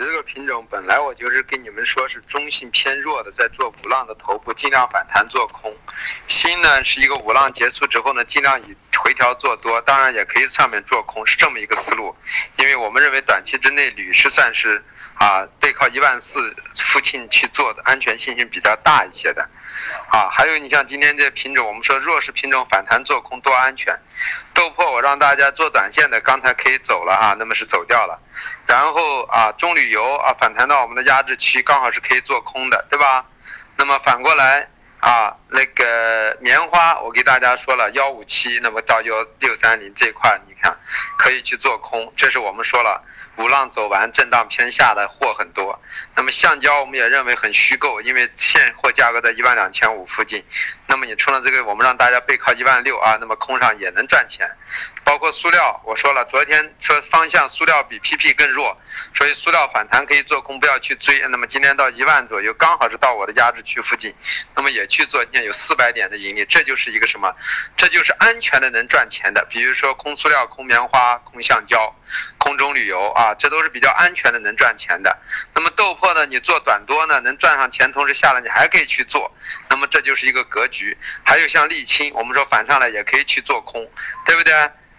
这个品种，本来我就是跟你们说是中性偏弱的，在做五浪的头部，尽量反弹做空。新呢是一个五浪结束之后呢，尽量以回调做多，当然也可以上面做空，是这么一个思路。因为我们认为短期之内铝是算是啊背靠一万四附近去做的，安全性性比较大一些的。啊，还有你像今天这品种，我们说弱势品种反弹做空多安全。豆粕我让大家做短线的，刚才可以走了啊，那么是走掉了。然后啊，中铝油啊反弹到我们的压制区，刚好是可以做空的，对吧？那么反过来啊，那个棉花我给大家说了幺五七，那么到幺六三零这块，你看可以去做空，这是我们说了。五浪走完，震荡偏下的货很多。那么橡胶我们也认为很虚构，因为现货价格在一万两千五附近。那么你冲了这个，我们让大家背靠一万六啊，那么空上也能赚钱。包括塑料，我说了，昨天说方向塑料比 PP 更弱，所以塑料反弹可以做空，不要去追。那么今天到一万左右，刚好是到我的压制区附近，那么也去做，今天有四百点的盈利，这就是一个什么？这就是安全的能赚钱的。比如说空塑料、空棉花、空橡胶。空中旅游啊，这都是比较安全的，能赚钱的。那么豆粕呢？你做短多呢，能赚上钱，同时下来你还可以去做。那么这就是一个格局。还有像沥青，我们说反上来也可以去做空，对不对？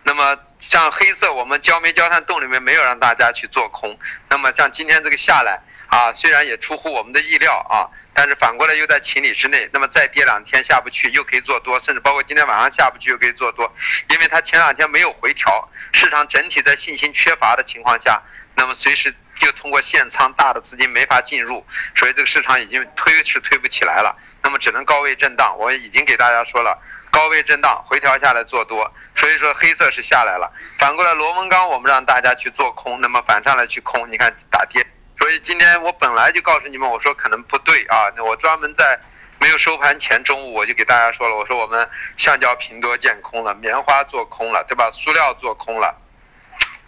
那么像黑色，我们焦煤焦炭洞里面没有让大家去做空。那么像今天这个下来啊，虽然也出乎我们的意料啊。但是反过来又在情理之内，那么再跌两天下不去，又可以做多，甚至包括今天晚上下不去又可以做多，因为它前两天没有回调，市场整体在信心缺乏的情况下，那么随时就通过限仓大的资金没法进入，所以这个市场已经推是推不起来了，那么只能高位震荡。我已经给大家说了，高位震荡回调下来做多，所以说黑色是下来了，反过来螺纹钢我们让大家去做空，那么反上来去空，你看打跌。所以今天我本来就告诉你们，我说可能不对啊。那我专门在没有收盘前中午我就给大家说了，我说我们橡胶平多见空了，棉花做空了，对吧？塑料做空了，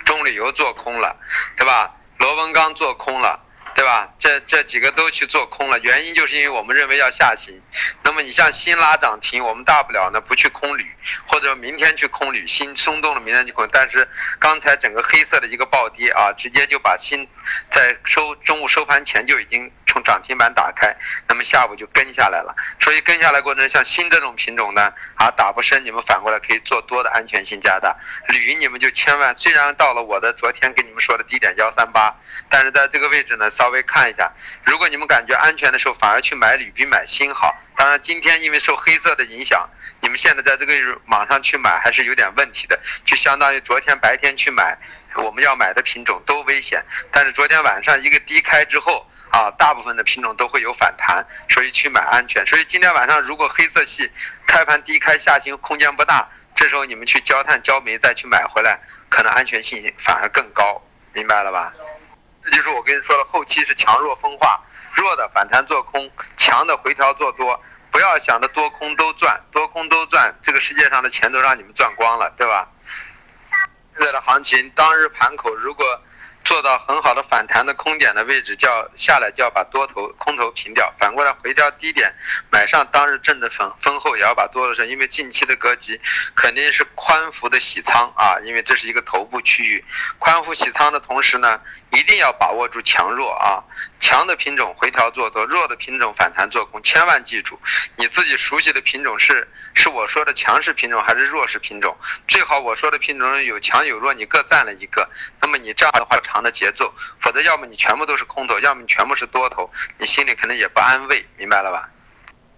中铝油做空了，对吧？螺纹钢做空了。对吧？这这几个都去做空了，原因就是因为我们认为要下行。那么你像新拉涨停，我们大不了呢不去空铝，或者明天去空铝，新松动了明天就空。但是刚才整个黑色的一个暴跌啊，直接就把新在收中午收盘前就已经从涨停板打开，那么下午就跟下来了。所以跟下来过程像新这种品种呢啊打不深，你们反过来可以做多的安全性加大。铝你们就千万，虽然到了我的昨天跟你们说的低点幺三八，但是在这个位置呢。稍微看一下，如果你们感觉安全的时候，反而去买铝比买锌好。当然，今天因为受黑色的影响，你们现在在这个网上去买还是有点问题的，就相当于昨天白天去买我们要买的品种都危险。但是昨天晚上一个低开之后啊，大部分的品种都会有反弹，所以去买安全。所以今天晚上如果黑色系开盘低开下行空间不大，这时候你们去焦炭焦煤再去买回来，可能安全性反而更高，明白了吧？这就是我跟你说的，后期是强弱分化，弱的反弹做空，强的回调做多，不要想着多空都赚，多空都赚，这个世界上的钱都让你们赚光了，对吧？现在的行情，当日盘口如果。做到很好的反弹的空点的位置，叫下来就要把多头空头平掉，反过来回调低点买上当日挣的分分后也要把多头升，因为近期的格局肯定是宽幅的洗仓啊，因为这是一个头部区域，宽幅洗仓的同时呢，一定要把握住强弱啊，强的品种回调做多，弱的品种反弹做空，千万记住，你自己熟悉的品种是是我说的强势品种还是弱势品种，最好我说的品种有强有弱，你各占了一个，那么你这样的话。长的节奏，否则要么你全部都是空头，要么你全部是多头，你心里可能也不安慰，明白了吧？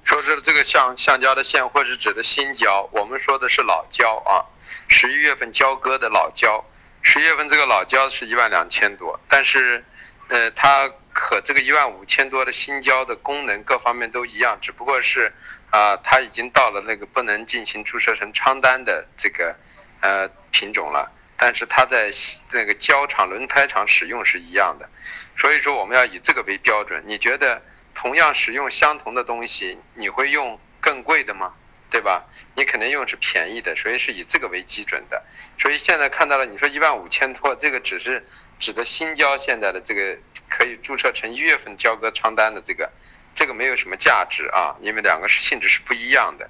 说是这个橡橡胶的现货是指的新胶，我们说的是老胶啊，十一月份交割的老胶，十月份这个老胶是一万两千多，但是，呃，它和这个一万五千多的新胶的功能各方面都一样，只不过是啊，它已经到了那个不能进行注射成仓单的这个呃品种了。但是它在那个胶厂、轮胎厂使用是一样的，所以说我们要以这个为标准。你觉得同样使用相同的东西，你会用更贵的吗？对吧？你肯定用是便宜的，所以是以这个为基准的。所以现在看到了，你说一万五千多，这个只是指的新交现在的这个可以注册成一月份交割仓单的这个，这个没有什么价值啊，因为两个是性质是不一样的。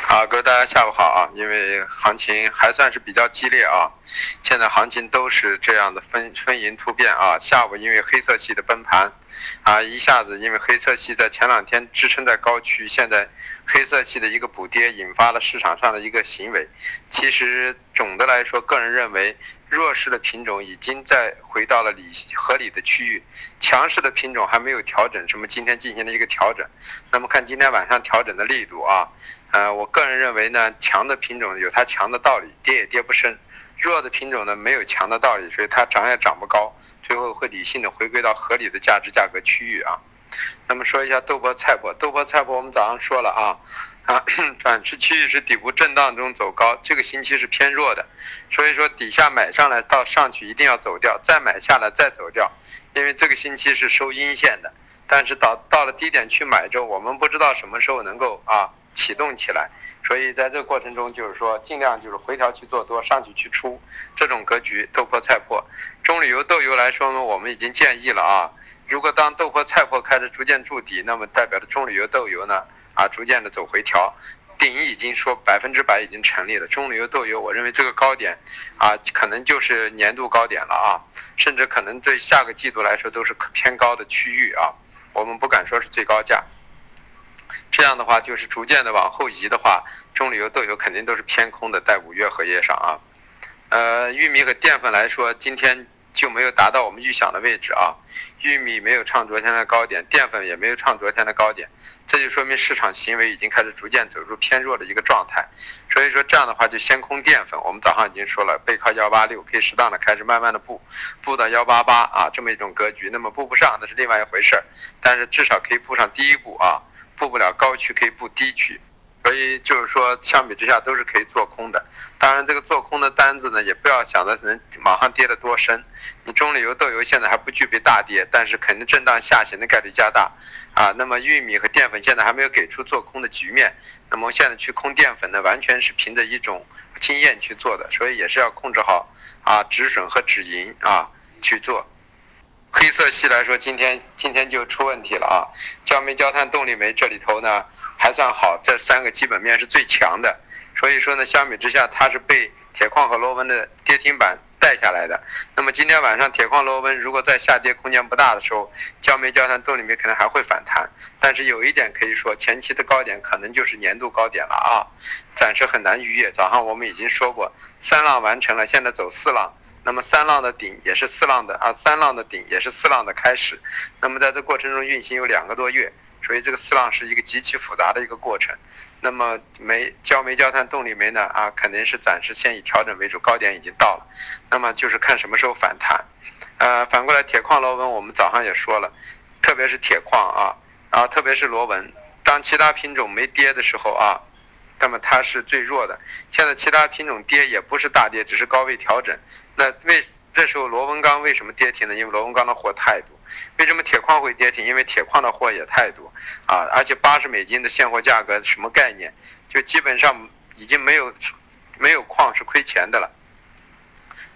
好，各位大家下午好啊！因为行情还算是比较激烈啊，现在行情都是这样的分分银突变啊。下午因为黑色系的崩盘，啊，一下子因为黑色系在前两天支撑在高区，现在黑色系的一个补跌，引发了市场上的一个行为。其实总的来说，个人认为。弱势的品种已经在回到了理合理的区域，强势的品种还没有调整，什么今天进行了一个调整。那么看今天晚上调整的力度啊，呃，我个人认为呢，强的品种有它强的道理，跌也跌不深；弱的品种呢，没有强的道理，所以它涨也涨不高，最后会理性的回归到合理的价值价格区域啊。那么说一下豆粕、菜粕，豆粕、菜粕我们早上说了啊。啊，短期区域是底部震荡中走高，这个星期是偏弱的，所以说底下买上来到上去一定要走掉，再买下来再走掉，因为这个星期是收阴线的，但是到到了低点去买之后，我们不知道什么时候能够啊启动起来，所以在这个过程中就是说尽量就是回调去做多，上去去出这种格局，豆粕菜粕，中铝油豆油来说呢，我们已经建议了啊，如果当豆粕菜粕开始逐渐筑底，那么代表着中铝油豆油呢。啊，逐渐的走回调，顶已经说百分之百已经成立了。中铝油豆油，我认为这个高点，啊，可能就是年度高点了啊，甚至可能对下个季度来说都是偏高的区域啊。我们不敢说是最高价。这样的话，就是逐渐的往后移的话，中铝油豆油肯定都是偏空的，在五月合约上啊。呃，玉米和淀粉来说，今天就没有达到我们预想的位置啊。玉米没有创昨天的高点，淀粉也没有创昨天的高点。这就说明市场行为已经开始逐渐走入偏弱的一个状态，所以说这样的话就先空淀粉。我们早上已经说了，背靠幺八六，可以适当的开始慢慢的布，布到幺八八啊，这么一种格局。那么布不上那是另外一回事儿，但是至少可以布上第一步啊，布不了高区可以布低区。所以就是说，相比之下都是可以做空的。当然，这个做空的单子呢，也不要想着能马上跌得多深。你中铝油豆油现在还不具备大跌，但是肯定震荡下行的概率加大啊。那么玉米和淀粉现在还没有给出做空的局面，那么现在去空淀粉呢，完全是凭着一种经验去做的，所以也是要控制好啊止损和止盈啊去做。黑色系来说，今天今天就出问题了啊，焦煤、焦炭、动力煤这里头呢。还算好，这三个基本面是最强的，所以说呢，相比之下，它是被铁矿和螺纹的跌停板带下来的。那么今天晚上铁矿螺纹如果在下跌空间不大的时候，焦煤、焦炭、动力煤可能还会反弹。但是有一点可以说，前期的高点可能就是年度高点了啊，暂时很难逾越。早上我们已经说过，三浪完成了，现在走四浪，那么三浪的顶也是四浪的啊，三浪的顶也是四浪的开始。那么在这过程中运行有两个多月。所以这个四浪是一个极其复杂的一个过程，那么煤焦煤焦炭动力煤呢啊肯定是暂时先以调整为主，高点已经到了，那么就是看什么时候反弹，呃反过来铁矿螺纹我们早上也说了，特别是铁矿啊啊特别是螺纹，当其他品种没跌的时候啊，那么它是最弱的，现在其他品种跌也不是大跌，只是高位调整，那为这时候螺纹钢为什么跌停呢？因为螺纹钢的货太多。为什么铁矿会跌停？因为铁矿的货也太多啊，而且八十美金的现货价格什么概念？就基本上已经没有没有矿是亏钱的了。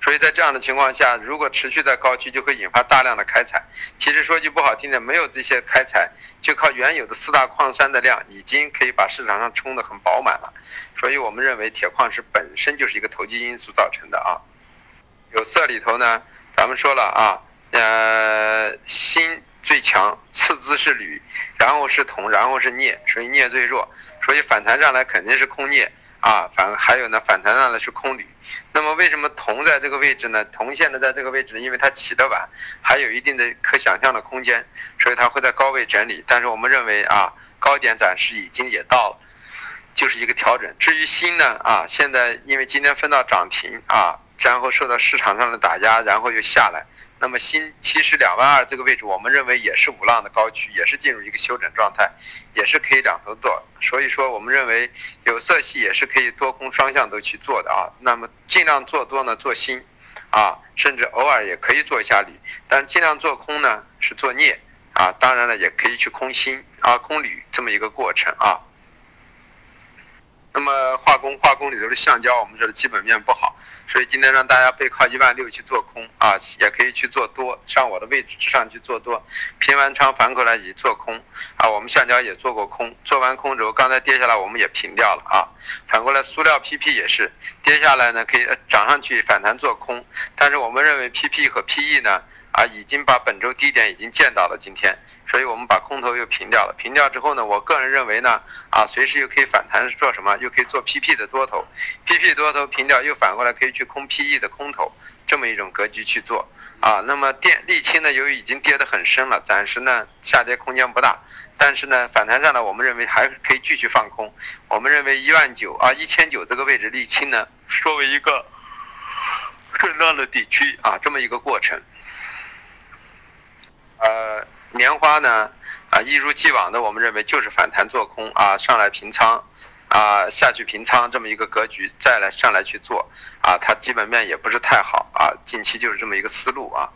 所以在这样的情况下，如果持续在高区，就会引发大量的开采。其实说句不好听的，没有这些开采，就靠原有的四大矿山的量，已经可以把市场上冲得很饱满了。所以我们认为铁矿石本身就是一个投机因素造成的啊。有色里头呢，咱们说了啊。呃，锌最强，次之是铝，然后是铜，然后是镍，所以镍最弱，所以反弹上来肯定是空镍啊，反还有呢，反弹上的是空铝。那么为什么铜在这个位置呢？铜现在在这个位置呢，因为它起得晚，还有一定的可想象的空间，所以它会在高位整理。但是我们认为啊，高点暂时已经也到了，就是一个调整。至于锌呢，啊，现在因为今天分到涨停啊，然后受到市场上的打压，然后又下来。那么新其实两万二这个位置，我们认为也是五浪的高区，也是进入一个休整状态，也是可以两头做。所以说，我们认为有色系也是可以多空双向都去做的啊。那么尽量做多呢，做锌，啊，甚至偶尔也可以做一下铝，但尽量做空呢是做镍啊。当然了，也可以去空锌啊，空铝这么一个过程啊。那么化工化工里头的橡胶，我们说的基本面不好，所以今天让大家背靠一万六去做空啊，也可以去做多，上我的位置之上去做多，平完仓反过来也做空啊。我们橡胶也做过空，做完空之后，刚才跌下来我们也平掉了啊。反过来塑料 PP 也是跌下来呢，可以涨上去反弹做空，但是我们认为 PP 和 PE 呢啊已经把本周低点已经见到了今天。所以我们把空头又平掉了，平掉之后呢，我个人认为呢，啊，随时又可以反弹做什么？又可以做 PP 的多头，PP 多头平掉又反过来可以去空 PE 的空头，这么一种格局去做啊。那么电沥青呢，由于已经跌得很深了，暂时呢下跌空间不大，但是呢反弹上呢，我们认为还可以继续放空。我们认为一万九啊一千九这个位置沥青呢，作为一个震荡的底区啊，这么一个过程，棉花呢，啊，一如既往的，我们认为就是反弹做空啊，上来平仓，啊，下去平仓这么一个格局，再来上来去做，啊，它基本面也不是太好啊，近期就是这么一个思路啊。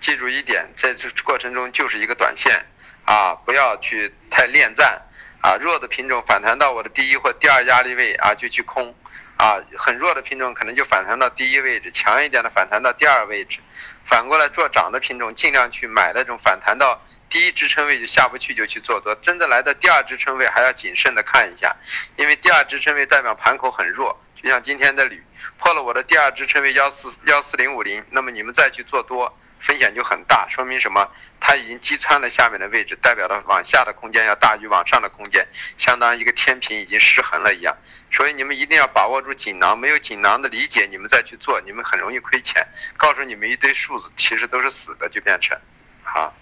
记住一点，在这过程中就是一个短线啊，不要去太恋战啊，弱的品种反弹到我的第一或第二压力位啊，就去空。啊，很弱的品种可能就反弹到第一位置，强一点的反弹到第二位置。反过来做涨的品种，尽量去买那种反弹到第一支撑位就下不去就去做多。真的来到第二支撑位，还要谨慎的看一下，因为第二支撑位代表盘口很弱，就像今天的铝破了我的第二支撑位幺四幺四零五零，那么你们再去做多。风险就很大，说明什么？它已经击穿了下面的位置，代表了往下的空间要大于往上的空间，相当于一个天平已经失衡了一样。所以你们一定要把握住锦囊，没有锦囊的理解，你们再去做，你们很容易亏钱。告诉你们一堆数字，其实都是死的，就变成，好。